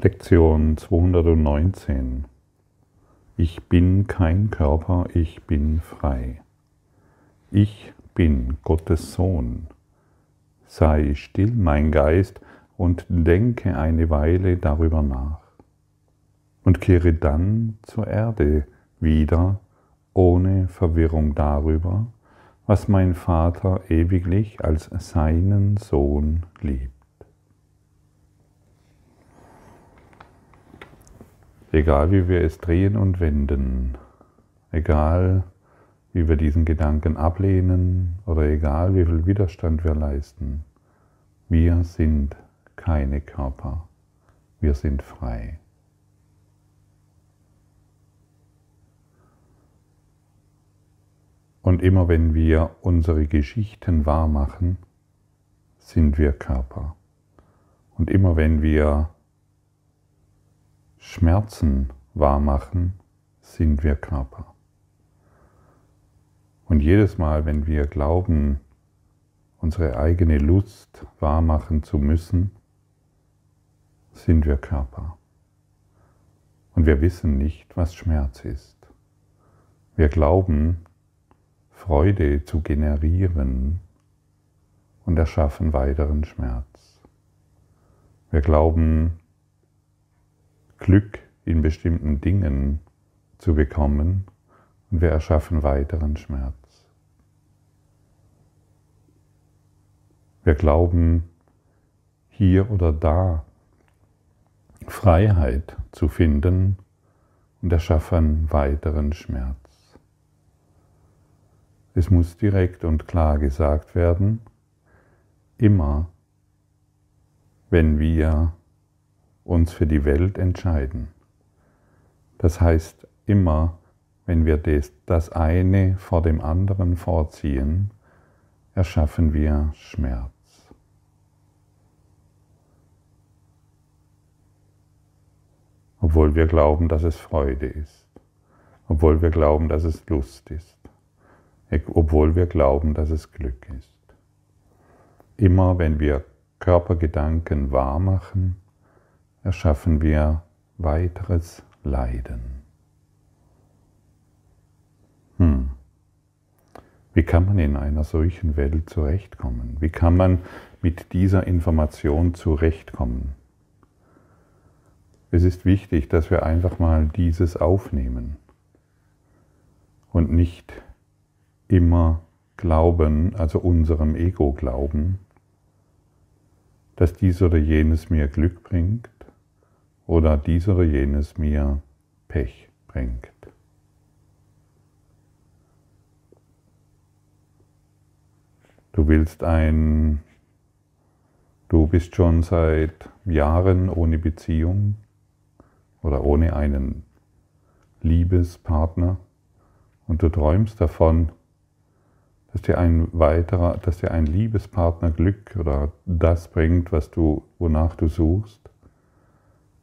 Lektion 219. Ich bin kein Körper, ich bin frei. Ich bin Gottes Sohn. Sei still, mein Geist, und denke eine Weile darüber nach. Und kehre dann zur Erde wieder, ohne Verwirrung darüber, was mein Vater ewiglich als seinen Sohn liebt. Egal wie wir es drehen und wenden, egal wie wir diesen Gedanken ablehnen oder egal wie viel Widerstand wir leisten, wir sind keine Körper, wir sind frei. Und immer wenn wir unsere Geschichten wahrmachen, sind wir Körper. Und immer wenn wir Schmerzen wahrmachen, sind wir Körper. Und jedes Mal, wenn wir glauben, unsere eigene Lust wahrmachen zu müssen, sind wir Körper. Und wir wissen nicht, was Schmerz ist. Wir glauben, Freude zu generieren und erschaffen weiteren Schmerz. Wir glauben, Glück in bestimmten Dingen zu bekommen und wir erschaffen weiteren Schmerz. Wir glauben hier oder da Freiheit zu finden und erschaffen weiteren Schmerz. Es muss direkt und klar gesagt werden, immer wenn wir uns für die Welt entscheiden. Das heißt, immer wenn wir das eine vor dem anderen vorziehen, erschaffen wir Schmerz. Obwohl wir glauben, dass es Freude ist. Obwohl wir glauben, dass es Lust ist. Obwohl wir glauben, dass es Glück ist. Immer wenn wir Körpergedanken wahr machen, erschaffen wir weiteres Leiden. Hm. Wie kann man in einer solchen Welt zurechtkommen? Wie kann man mit dieser Information zurechtkommen? Es ist wichtig, dass wir einfach mal dieses aufnehmen und nicht immer glauben, also unserem Ego glauben, dass dies oder jenes mir Glück bringt oder dies oder jenes mir Pech bringt. Du willst ein, du bist schon seit Jahren ohne Beziehung oder ohne einen Liebespartner und du träumst davon, dass dir ein weiterer, dass dir ein Liebespartner Glück oder das bringt, was du, wonach du suchst,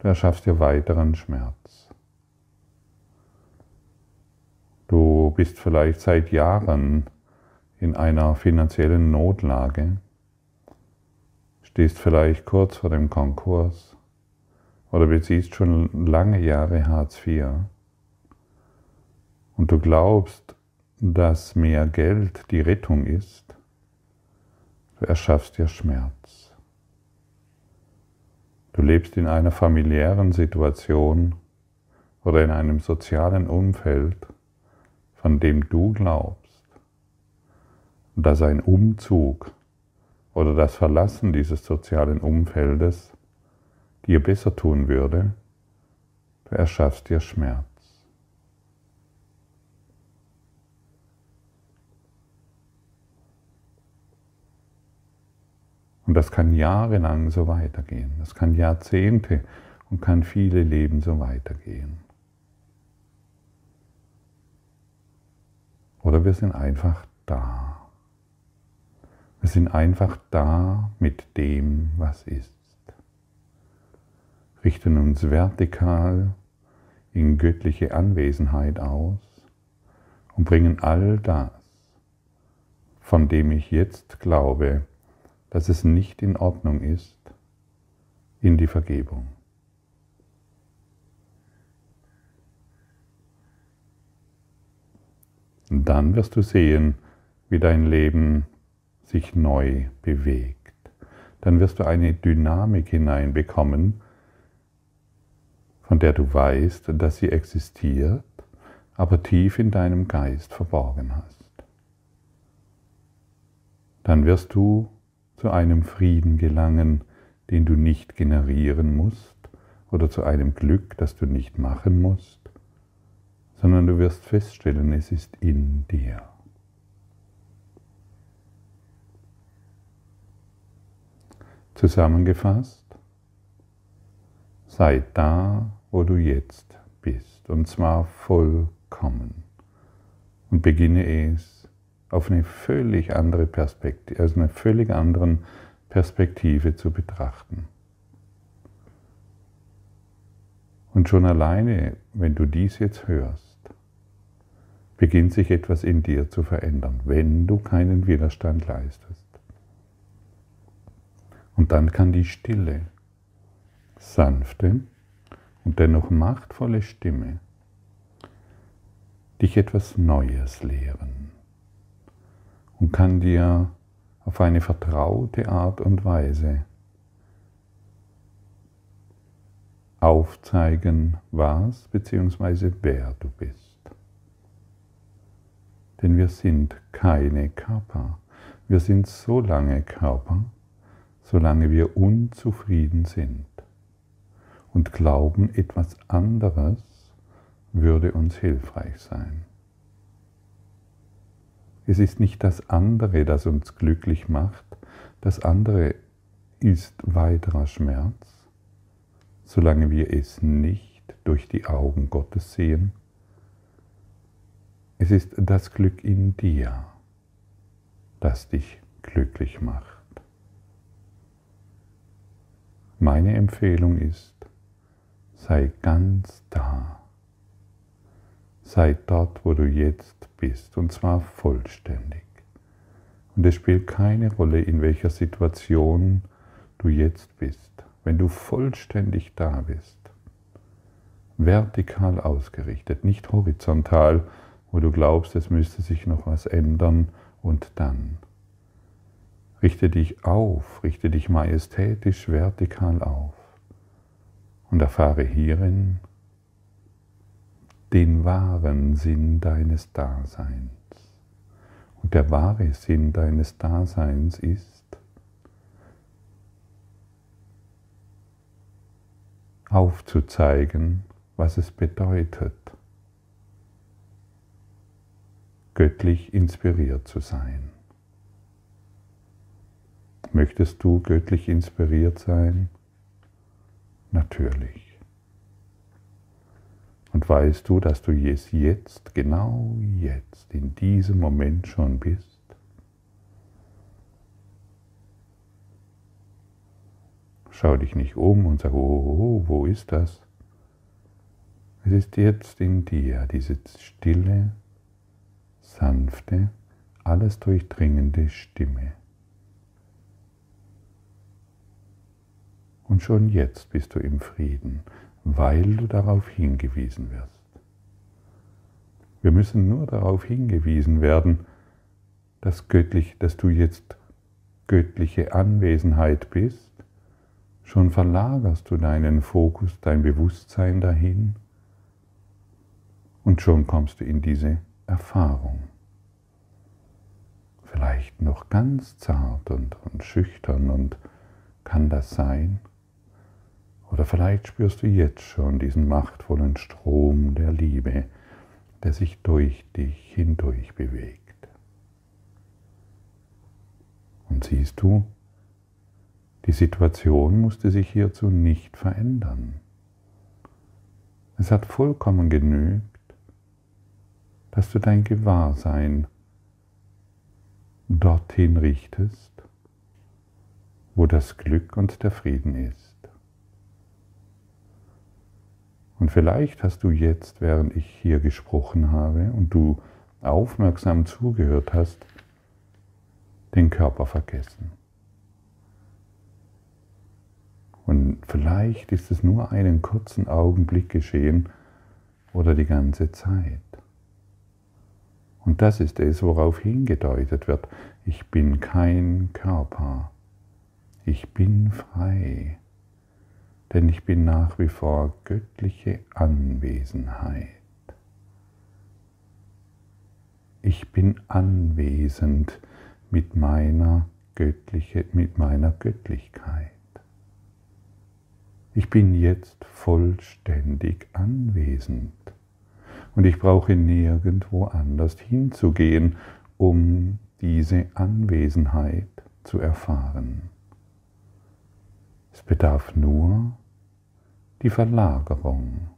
du erschaffst dir weiteren Schmerz. Du bist vielleicht seit Jahren in einer finanziellen Notlage, stehst vielleicht kurz vor dem Konkurs oder beziehst schon lange Jahre Hartz IV und du glaubst, dass mehr Geld die Rettung ist, du erschaffst dir Schmerz. Du lebst in einer familiären Situation oder in einem sozialen Umfeld, von dem du glaubst, dass ein Umzug oder das Verlassen dieses sozialen Umfeldes dir besser tun würde, du erschaffst dir Schmerz. Und das kann jahrelang so weitergehen. Das kann Jahrzehnte und kann viele Leben so weitergehen. Oder wir sind einfach da. Wir sind einfach da mit dem, was ist. Richten uns vertikal in göttliche Anwesenheit aus und bringen all das, von dem ich jetzt glaube, dass es nicht in Ordnung ist, in die Vergebung. Und dann wirst du sehen, wie dein Leben sich neu bewegt. Dann wirst du eine Dynamik hineinbekommen, von der du weißt, dass sie existiert, aber tief in deinem Geist verborgen hast. Dann wirst du zu einem Frieden gelangen, den du nicht generieren musst, oder zu einem Glück, das du nicht machen musst, sondern du wirst feststellen, es ist in dir. Zusammengefasst, sei da, wo du jetzt bist, und zwar vollkommen. Und beginne es auf eine völlig andere Perspektive, also eine völlig anderen Perspektive zu betrachten. Und schon alleine, wenn du dies jetzt hörst, beginnt sich etwas in dir zu verändern, wenn du keinen Widerstand leistest. Und dann kann die stille, sanfte und dennoch machtvolle Stimme dich etwas Neues lehren und kann dir auf eine vertraute Art und Weise aufzeigen, was bzw. wer du bist. Denn wir sind keine Körper. Wir sind so lange Körper, solange wir unzufrieden sind und glauben, etwas anderes würde uns hilfreich sein. Es ist nicht das andere, das uns glücklich macht, das andere ist weiterer Schmerz, solange wir es nicht durch die Augen Gottes sehen. Es ist das Glück in dir, das dich glücklich macht. Meine Empfehlung ist, sei ganz da. Sei dort, wo du jetzt bist, und zwar vollständig. Und es spielt keine Rolle, in welcher Situation du jetzt bist. Wenn du vollständig da bist, vertikal ausgerichtet, nicht horizontal, wo du glaubst, es müsste sich noch was ändern und dann. Richte dich auf, richte dich majestätisch vertikal auf und erfahre hierin den wahren Sinn deines Daseins. Und der wahre Sinn deines Daseins ist, aufzuzeigen, was es bedeutet, göttlich inspiriert zu sein. Möchtest du göttlich inspiriert sein? Natürlich. Und weißt du, dass du es jetzt, genau jetzt, in diesem Moment schon bist? Schau dich nicht um und sag, oh, oh, oh, wo ist das? Es ist jetzt in dir diese stille, sanfte, alles durchdringende Stimme. Und schon jetzt bist du im Frieden, weil du darauf hingewiesen wirst. Wir müssen nur darauf hingewiesen werden, dass, göttlich, dass du jetzt göttliche Anwesenheit bist. Schon verlagerst du deinen Fokus, dein Bewusstsein dahin und schon kommst du in diese Erfahrung. Vielleicht noch ganz zart und, und schüchtern und kann das sein? Oder vielleicht spürst du jetzt schon diesen machtvollen Strom der Liebe, der sich durch dich hindurch bewegt. Und siehst du, die Situation musste sich hierzu nicht verändern. Es hat vollkommen genügt, dass du dein Gewahrsein dorthin richtest, wo das Glück und der Frieden ist. Und vielleicht hast du jetzt, während ich hier gesprochen habe und du aufmerksam zugehört hast, den Körper vergessen. Und vielleicht ist es nur einen kurzen Augenblick geschehen oder die ganze Zeit. Und das ist es, worauf hingedeutet wird. Ich bin kein Körper. Ich bin frei. Denn ich bin nach wie vor göttliche Anwesenheit. Ich bin anwesend mit meiner, göttliche, mit meiner Göttlichkeit. Ich bin jetzt vollständig anwesend und ich brauche nirgendwo anders hinzugehen, um diese Anwesenheit zu erfahren. Es bedarf nur die Verlagerung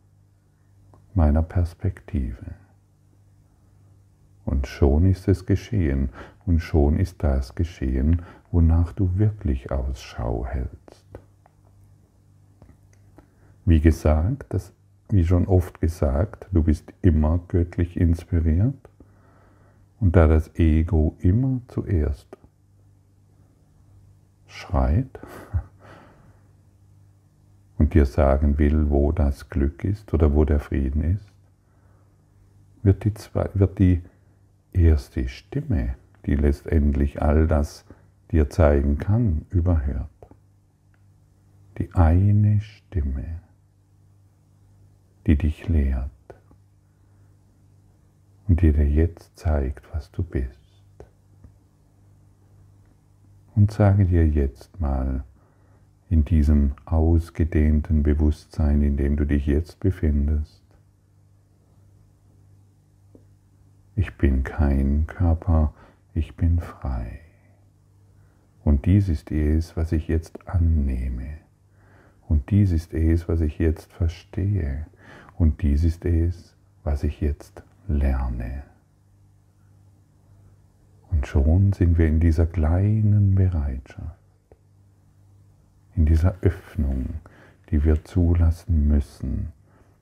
meiner Perspektive. Und schon ist es geschehen und schon ist das geschehen, wonach du wirklich Ausschau hältst. Wie gesagt, das, wie schon oft gesagt, du bist immer göttlich inspiriert und da das Ego immer zuerst schreit und dir sagen will, wo das Glück ist oder wo der Frieden ist, wird die, zwei, wird die erste Stimme, die letztendlich all das dir zeigen kann, überhört. Die eine Stimme die dich lehrt und die dir jetzt zeigt, was du bist. Und sage dir jetzt mal in diesem ausgedehnten Bewusstsein, in dem du dich jetzt befindest, ich bin kein Körper, ich bin frei. Und dies ist es, was ich jetzt annehme. Und dies ist es, was ich jetzt verstehe. Und dies ist es, was ich jetzt lerne. Und schon sind wir in dieser kleinen Bereitschaft, in dieser Öffnung, die wir zulassen müssen,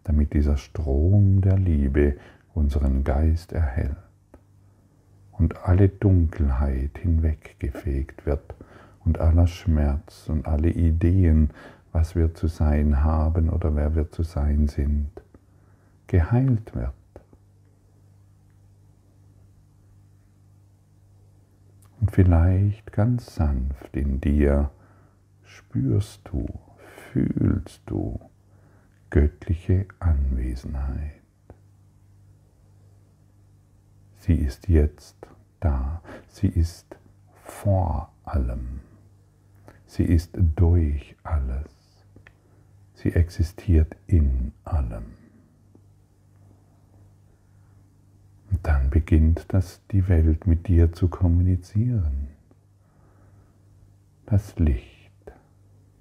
damit dieser Strom der Liebe unseren Geist erhält und alle Dunkelheit hinweggefegt wird und aller Schmerz und alle Ideen, was wir zu sein haben oder wer wir zu sein sind, geheilt wird. Und vielleicht ganz sanft in dir spürst du, fühlst du göttliche Anwesenheit. Sie ist jetzt da, sie ist vor allem, sie ist durch alles, sie existiert in allem. Und dann beginnt das, die Welt mit dir zu kommunizieren. Das Licht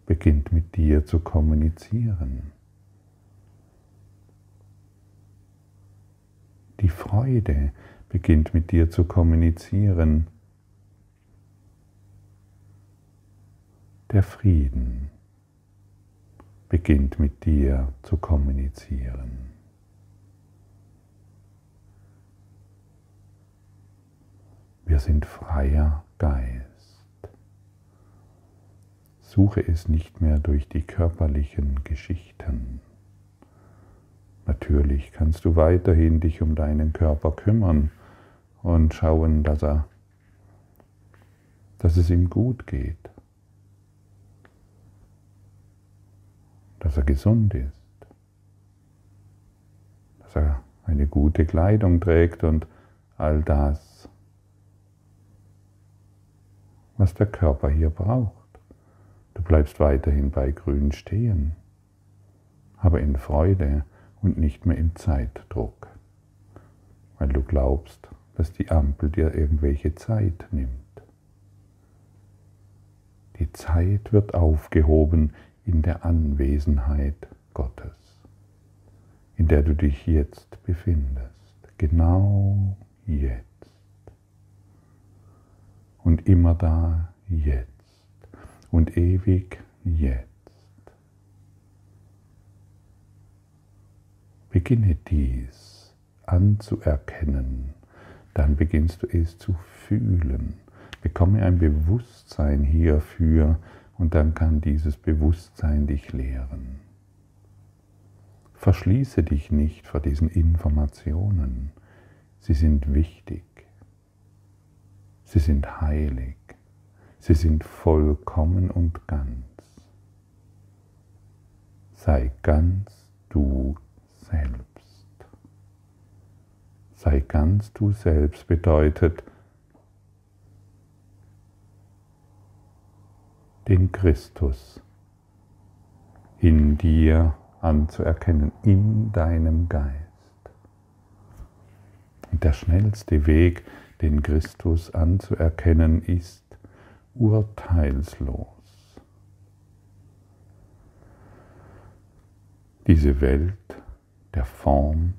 beginnt mit dir zu kommunizieren. Die Freude beginnt mit dir zu kommunizieren. Der Frieden beginnt mit dir zu kommunizieren. Wir sind freier Geist. Suche es nicht mehr durch die körperlichen Geschichten. Natürlich kannst du weiterhin dich um deinen Körper kümmern und schauen, dass er dass es ihm gut geht, dass er gesund ist, dass er eine gute Kleidung trägt und all das, was der Körper hier braucht. Du bleibst weiterhin bei Grün stehen, aber in Freude und nicht mehr im Zeitdruck, weil du glaubst, dass die Ampel dir irgendwelche Zeit nimmt. Die Zeit wird aufgehoben in der Anwesenheit Gottes, in der du dich jetzt befindest, genau jetzt und immer da jetzt und ewig jetzt. Beginne dies anzuerkennen, dann beginnst du es zu fühlen. Bekomme ein Bewusstsein hierfür und dann kann dieses Bewusstsein dich lehren. Verschließe dich nicht vor diesen Informationen. Sie sind wichtig. Sie sind heilig. Sie sind vollkommen und ganz. Sei ganz du selbst. Sei ganz du selbst bedeutet, den Christus in dir anzuerkennen, in deinem Geist. Und der schnellste Weg, den Christus anzuerkennen, ist urteilslos. Diese Welt der Form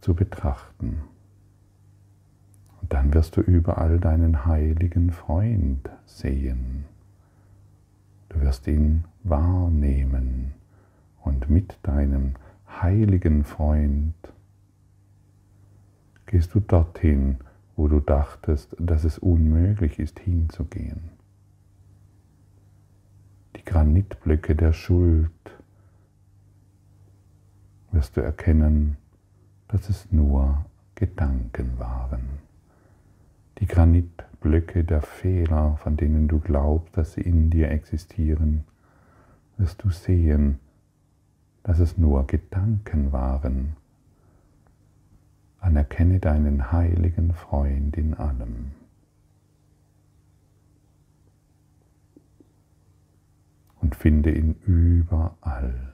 zu betrachten. Und dann wirst du überall deinen heiligen Freund sehen. Du wirst ihn wahrnehmen und mit deinem heiligen Freund gehst du dorthin, wo du dachtest, dass es unmöglich ist hinzugehen. Die Granitblöcke der Schuld wirst du erkennen, dass es nur Gedanken waren. Die Granitblöcke der Fehler, von denen du glaubst, dass sie in dir existieren, wirst du sehen, dass es nur Gedanken waren. Anerkenne deinen heiligen Freund in allem. Und finde ihn überall.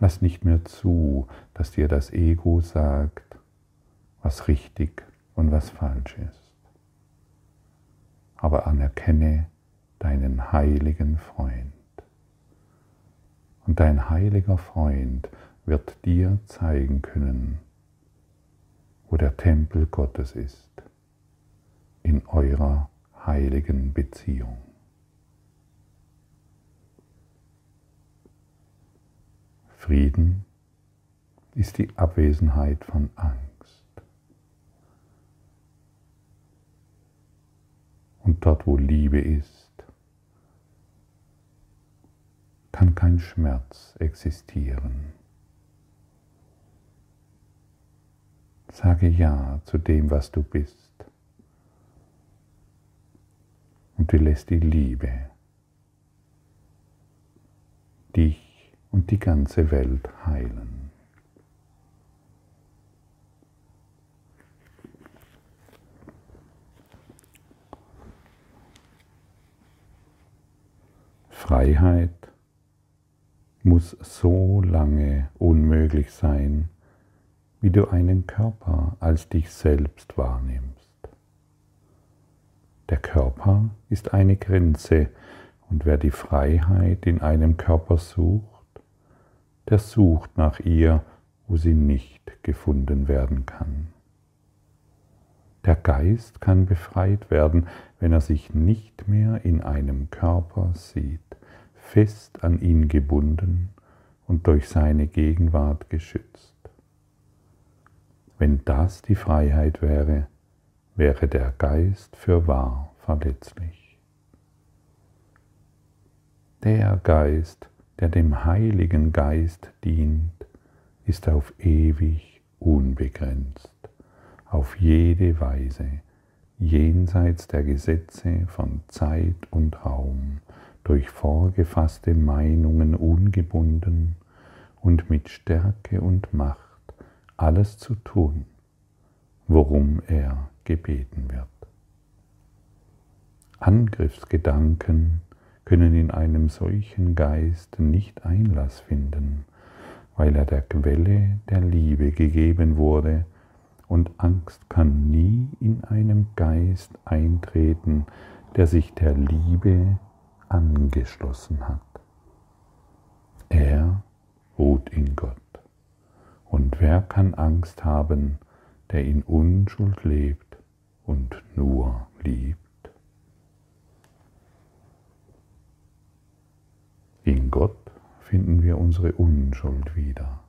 Lass nicht mehr zu, dass dir das Ego sagt, was richtig und was falsch ist. Aber anerkenne deinen heiligen Freund. Und dein heiliger Freund wird dir zeigen können, wo der Tempel Gottes ist, in eurer heiligen Beziehung. Frieden ist die Abwesenheit von Angst. Und dort, wo Liebe ist, kann kein Schmerz existieren. Sage Ja zu dem, was du bist. Und du lässt die Liebe dich und die ganze Welt heilen. Freiheit muss so lange unmöglich sein, wie du einen Körper als dich selbst wahrnimmst. Der Körper ist eine Grenze und wer die Freiheit in einem Körper sucht, der sucht nach ihr, wo sie nicht gefunden werden kann. Der Geist kann befreit werden, wenn er sich nicht mehr in einem Körper sieht fest an ihn gebunden und durch seine Gegenwart geschützt. Wenn das die Freiheit wäre, wäre der Geist für wahr verletzlich. Der Geist, der dem Heiligen Geist dient, ist auf ewig unbegrenzt, auf jede Weise, jenseits der Gesetze von Zeit und Raum durch vorgefasste Meinungen ungebunden und mit Stärke und Macht alles zu tun, worum er gebeten wird. Angriffsgedanken können in einem solchen Geist nicht Einlass finden, weil er der Quelle der Liebe gegeben wurde, und Angst kann nie in einem Geist eintreten, der sich der Liebe angeschlossen hat. Er ruht in Gott. Und wer kann Angst haben, der in Unschuld lebt und nur liebt? In Gott finden wir unsere Unschuld wieder.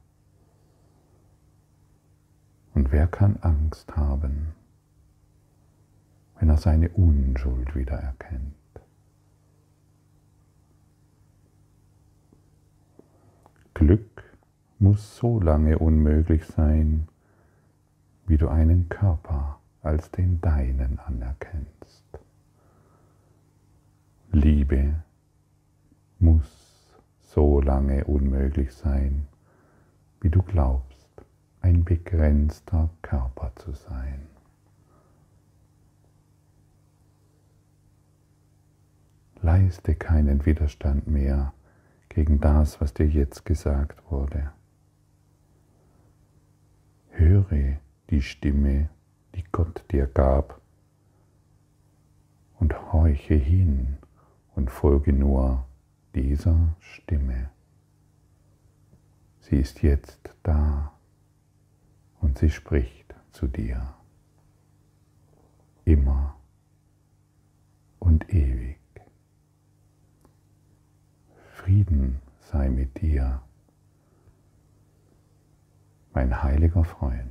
Und wer kann Angst haben, wenn er seine Unschuld wieder erkennt? Glück muss so lange unmöglich sein, wie du einen Körper als den deinen anerkennst. Liebe muss so lange unmöglich sein, wie du glaubst, ein begrenzter Körper zu sein. Leiste keinen Widerstand mehr gegen das, was dir jetzt gesagt wurde. Höre die Stimme, die Gott dir gab, und horche hin und folge nur dieser Stimme. Sie ist jetzt da und sie spricht zu dir. Immer und ewig. Frieden sei mit dir, mein heiliger Freund.